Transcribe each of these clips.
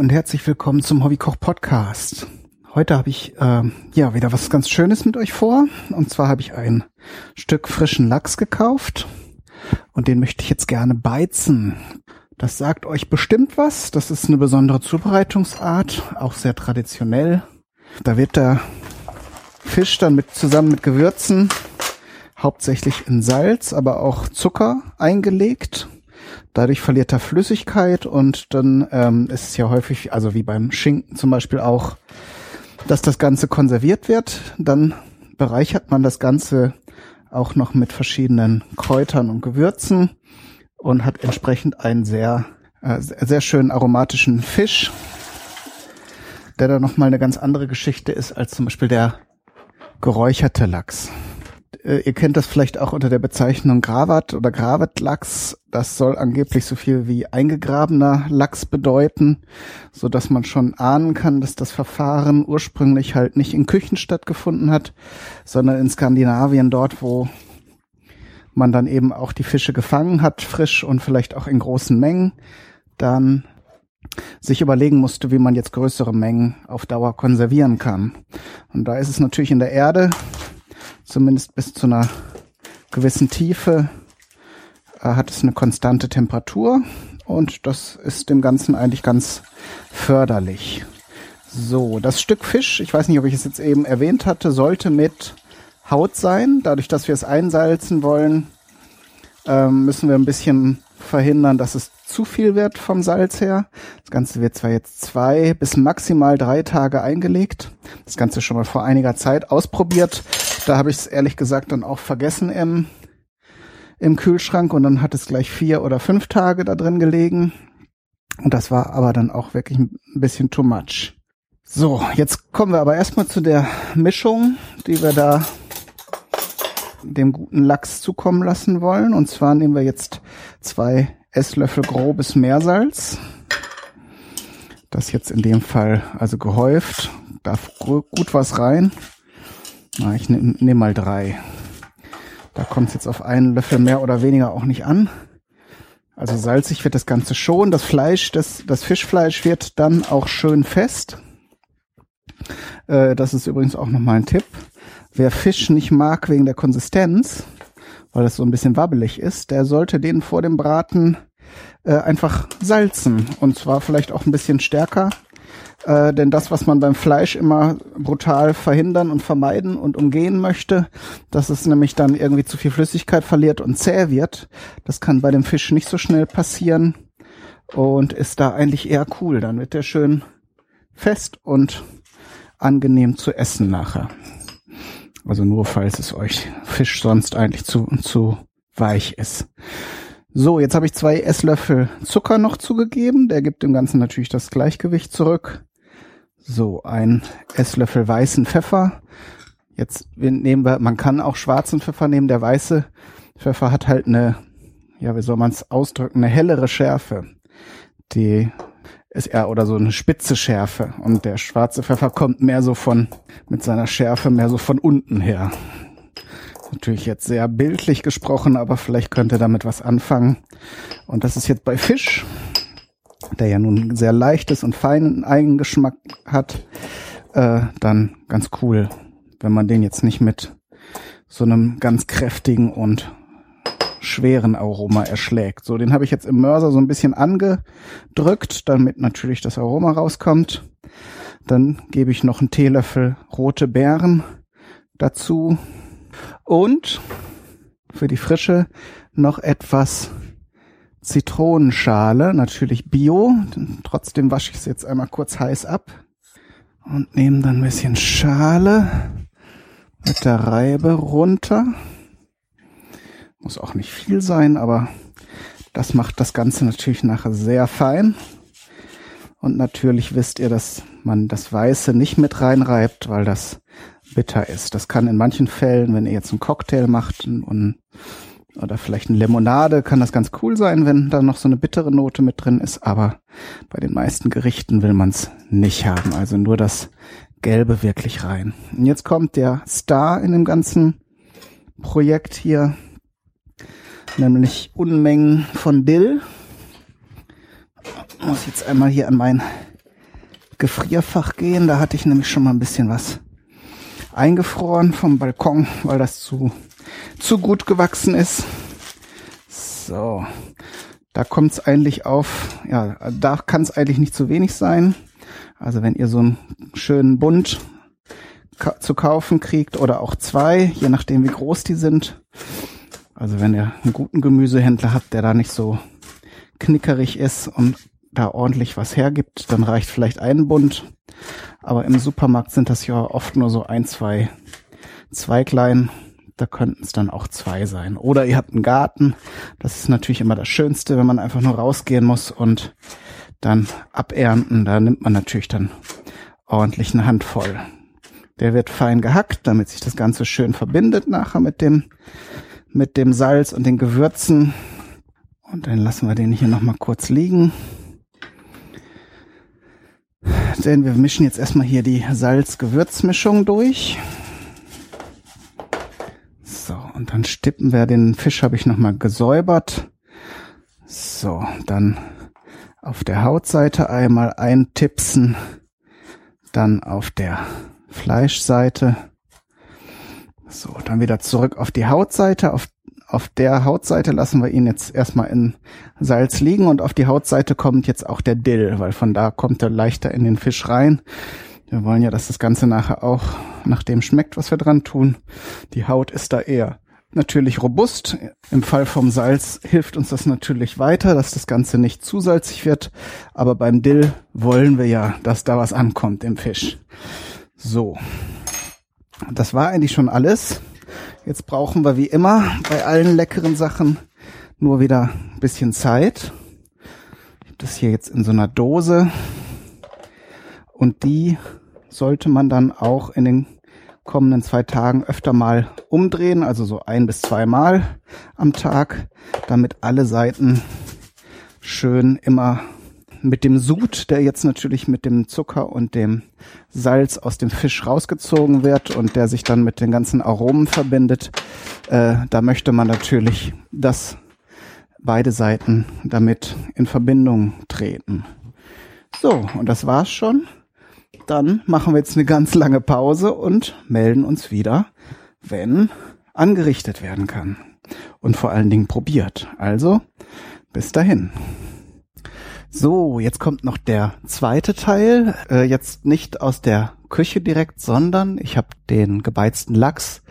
und herzlich willkommen zum Hobbykoch Podcast. Heute habe ich äh, ja wieder was ganz Schönes mit euch vor. Und zwar habe ich ein Stück frischen Lachs gekauft und den möchte ich jetzt gerne beizen. Das sagt euch bestimmt was. Das ist eine besondere Zubereitungsart, auch sehr traditionell. Da wird der Fisch dann mit zusammen mit Gewürzen hauptsächlich in Salz, aber auch Zucker eingelegt Dadurch verliert er Flüssigkeit und dann ähm, ist es ja häufig, also wie beim Schinken zum Beispiel auch, dass das Ganze konserviert wird. Dann bereichert man das Ganze auch noch mit verschiedenen Kräutern und Gewürzen und hat entsprechend einen sehr, äh, sehr schönen aromatischen Fisch, der dann nochmal eine ganz andere Geschichte ist als zum Beispiel der geräucherte Lachs äh, ihr kennt das vielleicht auch unter der Bezeichnung Gravat oder Gravat-Lachs. Das soll angeblich so viel wie eingegrabener Lachs bedeuten, so dass man schon ahnen kann, dass das Verfahren ursprünglich halt nicht in Küchen stattgefunden hat, sondern in Skandinavien dort, wo man dann eben auch die Fische gefangen hat, frisch und vielleicht auch in großen Mengen, dann sich überlegen musste, wie man jetzt größere Mengen auf Dauer konservieren kann. Und da ist es natürlich in der Erde zumindest bis zu einer gewissen Tiefe äh, hat es eine konstante Temperatur und das ist dem Ganzen eigentlich ganz förderlich. So, das Stück Fisch, ich weiß nicht, ob ich es jetzt eben erwähnt hatte, sollte mit Haut sein. Dadurch, dass wir es einsalzen wollen, ähm, müssen wir ein bisschen verhindern, dass es zu viel wird vom Salz her. Das Ganze wird zwar jetzt zwei bis maximal drei Tage eingelegt. Das Ganze schon mal vor einiger Zeit ausprobiert. Da habe ich es ehrlich gesagt dann auch vergessen im, im Kühlschrank und dann hat es gleich vier oder fünf Tage da drin gelegen. Und das war aber dann auch wirklich ein bisschen too much. So, jetzt kommen wir aber erstmal zu der Mischung, die wir da dem guten Lachs zukommen lassen wollen. Und zwar nehmen wir jetzt zwei Esslöffel grobes Meersalz. Das jetzt in dem Fall also gehäuft. Darf gut was rein. Na, ich nehme nehm mal drei. Da kommt es jetzt auf einen Löffel mehr oder weniger auch nicht an. Also salzig wird das Ganze schon. Das Fleisch, das, das Fischfleisch wird dann auch schön fest. Äh, das ist übrigens auch nochmal ein Tipp. Wer Fisch nicht mag wegen der Konsistenz, weil es so ein bisschen wabbelig ist, der sollte den vor dem Braten äh, einfach salzen. Und zwar vielleicht auch ein bisschen stärker. Äh, denn das, was man beim Fleisch immer brutal verhindern und vermeiden und umgehen möchte, dass es nämlich dann irgendwie zu viel Flüssigkeit verliert und zäh wird, das kann bei dem Fisch nicht so schnell passieren und ist da eigentlich eher cool. Dann wird der schön fest und angenehm zu essen nachher. Also nur falls es euch Fisch sonst eigentlich zu, zu weich ist. So, jetzt habe ich zwei Esslöffel Zucker noch zugegeben. Der gibt dem Ganzen natürlich das Gleichgewicht zurück. So, ein Esslöffel weißen Pfeffer. Jetzt nehmen wir, man kann auch schwarzen Pfeffer nehmen. Der weiße Pfeffer hat halt eine, ja, wie soll man es ausdrücken, eine hellere Schärfe. Die ist eher oder so eine spitze Schärfe. Und der schwarze Pfeffer kommt mehr so von, mit seiner Schärfe mehr so von unten her. Natürlich jetzt sehr bildlich gesprochen, aber vielleicht könnt ihr damit was anfangen. Und das ist jetzt bei Fisch, der ja nun sehr leichtes und feinen Eigengeschmack hat, äh, dann ganz cool, wenn man den jetzt nicht mit so einem ganz kräftigen und schweren Aroma erschlägt. So, den habe ich jetzt im Mörser so ein bisschen angedrückt, damit natürlich das Aroma rauskommt. Dann gebe ich noch einen Teelöffel rote Beeren dazu und für die Frische noch etwas Zitronenschale, natürlich Bio. Trotzdem wasche ich es jetzt einmal kurz heiß ab und nehme dann ein bisschen Schale mit der Reibe runter. Muss auch nicht viel sein, aber das macht das Ganze natürlich nachher sehr fein. Und natürlich wisst ihr, dass man das Weiße nicht mit reinreibt, weil das bitter ist. Das kann in manchen Fällen, wenn ihr jetzt einen Cocktail macht und, oder vielleicht eine Limonade, kann das ganz cool sein, wenn da noch so eine bittere Note mit drin ist. Aber bei den meisten Gerichten will man es nicht haben. Also nur das Gelbe wirklich rein. Und jetzt kommt der Star in dem ganzen Projekt hier nämlich Unmengen von Dill. Muss jetzt einmal hier an mein Gefrierfach gehen. Da hatte ich nämlich schon mal ein bisschen was eingefroren vom Balkon, weil das zu, zu gut gewachsen ist. So, da kommt es eigentlich auf, ja, da kann es eigentlich nicht zu wenig sein. Also wenn ihr so einen schönen Bund ka zu kaufen kriegt oder auch zwei, je nachdem wie groß die sind. Also wenn ihr einen guten Gemüsehändler habt, der da nicht so knickerig ist und da ordentlich was hergibt, dann reicht vielleicht ein Bund. Aber im Supermarkt sind das ja oft nur so ein, zwei Zweiglein. Da könnten es dann auch zwei sein. Oder ihr habt einen Garten. Das ist natürlich immer das Schönste, wenn man einfach nur rausgehen muss und dann abernten. Da nimmt man natürlich dann ordentlich eine Handvoll. Der wird fein gehackt, damit sich das Ganze schön verbindet nachher mit dem, mit dem Salz und den Gewürzen. Und dann lassen wir den hier nochmal kurz liegen. Denn wir mischen jetzt erstmal hier die Salz-Gewürzmischung durch. So, und dann stippen wir den Fisch, habe ich nochmal gesäubert. So, dann auf der Hautseite einmal eintipsen, dann auf der Fleischseite. So, dann wieder zurück auf die Hautseite. Auf auf der Hautseite lassen wir ihn jetzt erstmal in Salz liegen und auf die Hautseite kommt jetzt auch der Dill, weil von da kommt er leichter in den Fisch rein. Wir wollen ja, dass das Ganze nachher auch nach dem schmeckt, was wir dran tun. Die Haut ist da eher natürlich robust. Im Fall vom Salz hilft uns das natürlich weiter, dass das Ganze nicht zu salzig wird. Aber beim Dill wollen wir ja, dass da was ankommt im Fisch. So. Das war eigentlich schon alles. Jetzt brauchen wir wie immer bei allen leckeren Sachen nur wieder ein bisschen Zeit. Ich habe das hier jetzt in so einer Dose und die sollte man dann auch in den kommenden zwei Tagen öfter mal umdrehen, also so ein bis zweimal am Tag, damit alle Seiten schön immer mit dem Sud, der jetzt natürlich mit dem Zucker und dem Salz aus dem Fisch rausgezogen wird und der sich dann mit den ganzen Aromen verbindet, äh, da möchte man natürlich, dass beide Seiten damit in Verbindung treten. So, und das war's schon. Dann machen wir jetzt eine ganz lange Pause und melden uns wieder, wenn angerichtet werden kann. Und vor allen Dingen probiert. Also, bis dahin. So, jetzt kommt noch der zweite Teil. Äh, jetzt nicht aus der Küche direkt, sondern ich habe den gebeizten Lachs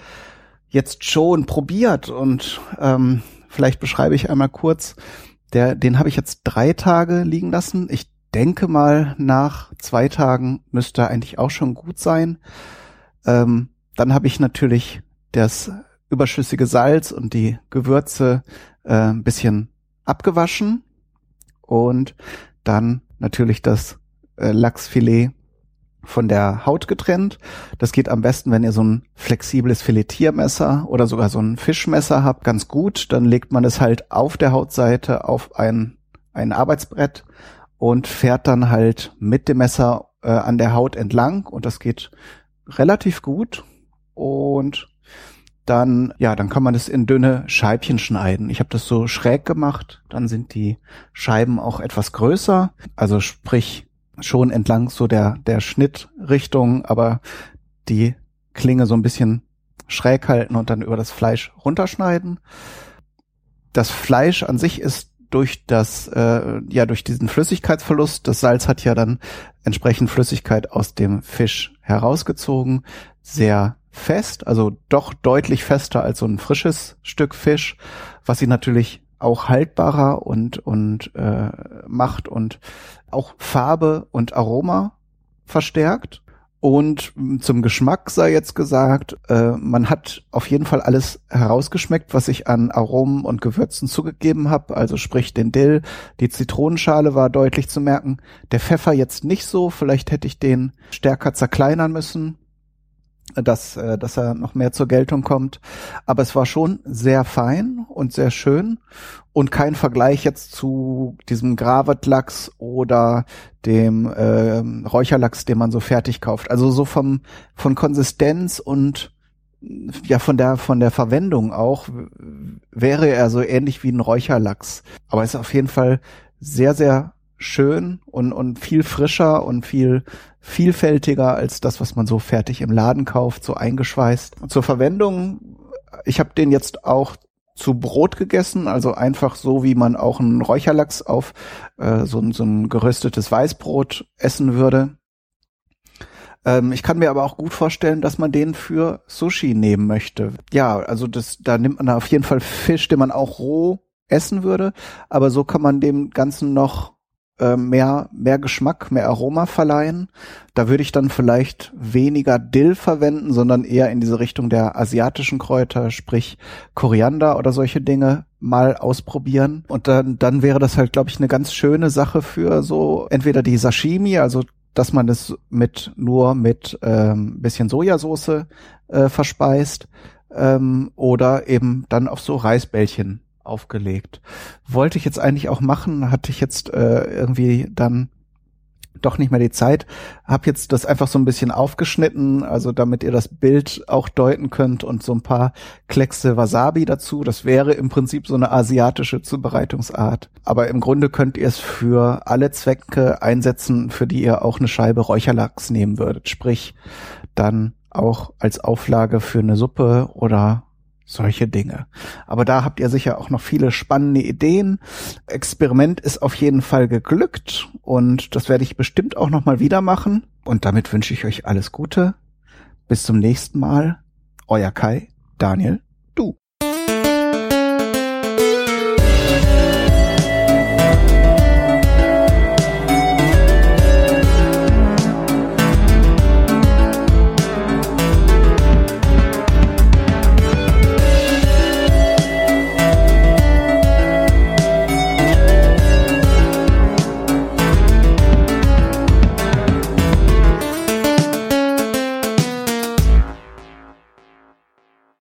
jetzt schon probiert und ähm, vielleicht beschreibe ich einmal kurz. Der, den habe ich jetzt drei Tage liegen lassen. Ich denke mal, nach zwei Tagen müsste eigentlich auch schon gut sein. Ähm, dann habe ich natürlich das überschüssige Salz und die Gewürze äh, ein bisschen abgewaschen und dann natürlich das äh, Lachsfilet von der Haut getrennt. Das geht am besten, wenn ihr so ein flexibles Filetiermesser oder sogar so ein Fischmesser habt, ganz gut. Dann legt man es halt auf der Hautseite auf ein, ein Arbeitsbrett und fährt dann halt mit dem Messer äh, an der Haut entlang und das geht relativ gut. Und dann, ja, dann kann man das in dünne Scheibchen schneiden. Ich habe das so schräg gemacht, dann sind die Scheiben auch etwas größer, also sprich schon entlang so der, der Schnittrichtung, aber die Klinge so ein bisschen schräg halten und dann über das Fleisch runterschneiden. Das Fleisch an sich ist durch das, äh, ja, durch diesen Flüssigkeitsverlust, das Salz hat ja dann entsprechend Flüssigkeit aus dem Fisch herausgezogen, sehr fest, also doch deutlich fester als so ein frisches Stück Fisch, was sie natürlich auch haltbarer und und äh, macht und auch Farbe und Aroma verstärkt. Und zum Geschmack sei jetzt gesagt, äh, man hat auf jeden Fall alles herausgeschmeckt, was ich an Aromen und Gewürzen zugegeben habe. Also sprich den Dill, die Zitronenschale war deutlich zu merken. Der Pfeffer jetzt nicht so. Vielleicht hätte ich den stärker zerkleinern müssen dass, äh, dass er noch mehr zur Geltung kommt. Aber es war schon sehr fein und sehr schön und kein Vergleich jetzt zu diesem Gravetlachs oder dem äh, Räucherlachs, den man so fertig kauft. Also so vom von Konsistenz und ja von der von der Verwendung auch wäre er so ähnlich wie ein Räucherlachs. Aber ist auf jeden Fall sehr sehr schön und, und viel frischer und viel vielfältiger als das, was man so fertig im Laden kauft, so eingeschweißt. Zur Verwendung, ich habe den jetzt auch zu Brot gegessen, also einfach so, wie man auch einen Räucherlachs auf äh, so, so ein geröstetes Weißbrot essen würde. Ähm, ich kann mir aber auch gut vorstellen, dass man den für Sushi nehmen möchte. Ja, also das, da nimmt man auf jeden Fall Fisch, den man auch roh essen würde, aber so kann man dem Ganzen noch äh, mehr, mehr Geschmack, mehr Aroma verleihen. Da würde ich dann vielleicht weniger Dill verwenden, sondern eher in diese Richtung der asiatischen Kräuter, sprich Koriander oder solche Dinge mal ausprobieren. Und dann, dann wäre das halt, glaube ich, eine ganz schöne Sache für so entweder die Sashimi, also dass man es mit nur mit ähm, bisschen Sojasauce äh, verspeist ähm, oder eben dann auf so Reisbällchen aufgelegt. Wollte ich jetzt eigentlich auch machen, hatte ich jetzt äh, irgendwie dann doch nicht mehr die Zeit. Hab jetzt das einfach so ein bisschen aufgeschnitten, also damit ihr das Bild auch deuten könnt und so ein paar Kleckse Wasabi dazu. Das wäre im Prinzip so eine asiatische Zubereitungsart. Aber im Grunde könnt ihr es für alle Zwecke einsetzen, für die ihr auch eine Scheibe Räucherlachs nehmen würdet. Sprich, dann auch als Auflage für eine Suppe oder solche Dinge. Aber da habt ihr sicher auch noch viele spannende Ideen. Experiment ist auf jeden Fall geglückt und das werde ich bestimmt auch noch mal wieder machen. Und damit wünsche ich euch alles Gute. Bis zum nächsten Mal. Euer Kai, Daniel